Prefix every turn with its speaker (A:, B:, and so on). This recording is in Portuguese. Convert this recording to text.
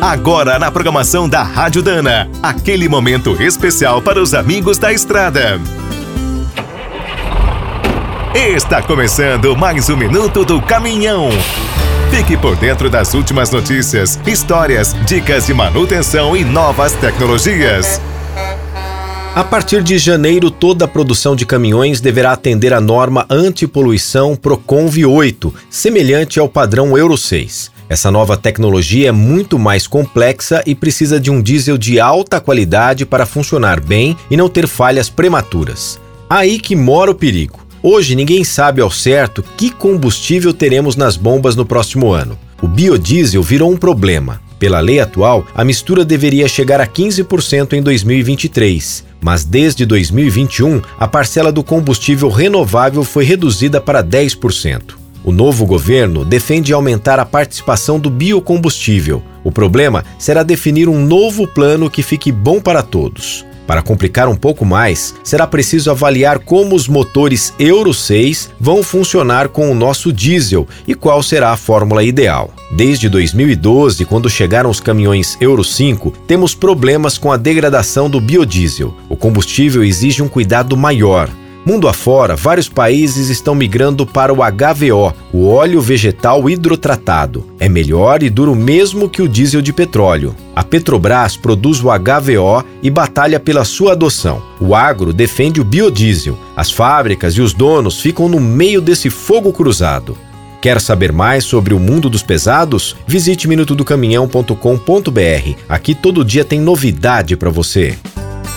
A: Agora na programação da Rádio Dana, aquele momento especial para os amigos da estrada. Está começando mais um minuto do caminhão. Fique por dentro das últimas notícias, histórias, dicas de manutenção e novas tecnologias.
B: A partir de janeiro, toda a produção de caminhões deverá atender a norma antipoluição Proconv 8, semelhante ao padrão Euro 6. Essa nova tecnologia é muito mais complexa e precisa de um diesel de alta qualidade para funcionar bem e não ter falhas prematuras. Aí que mora o perigo. Hoje ninguém sabe ao certo que combustível teremos nas bombas no próximo ano. O biodiesel virou um problema. Pela lei atual, a mistura deveria chegar a 15% em 2023, mas desde 2021 a parcela do combustível renovável foi reduzida para 10%. O novo governo defende aumentar a participação do biocombustível. O problema será definir um novo plano que fique bom para todos. Para complicar um pouco mais, será preciso avaliar como os motores Euro 6 vão funcionar com o nosso diesel e qual será a fórmula ideal. Desde 2012, quando chegaram os caminhões Euro 5, temos problemas com a degradação do biodiesel. O combustível exige um cuidado maior. Mundo afora, vários países estão migrando para o HVO, o óleo vegetal hidrotratado. É melhor e dura o mesmo que o diesel de petróleo. A Petrobras produz o HVO e batalha pela sua adoção. O agro defende o biodiesel. As fábricas e os donos ficam no meio desse fogo cruzado. Quer saber mais sobre o mundo dos pesados? Visite minutodocaminhão.com.br. Aqui todo dia tem novidade para você.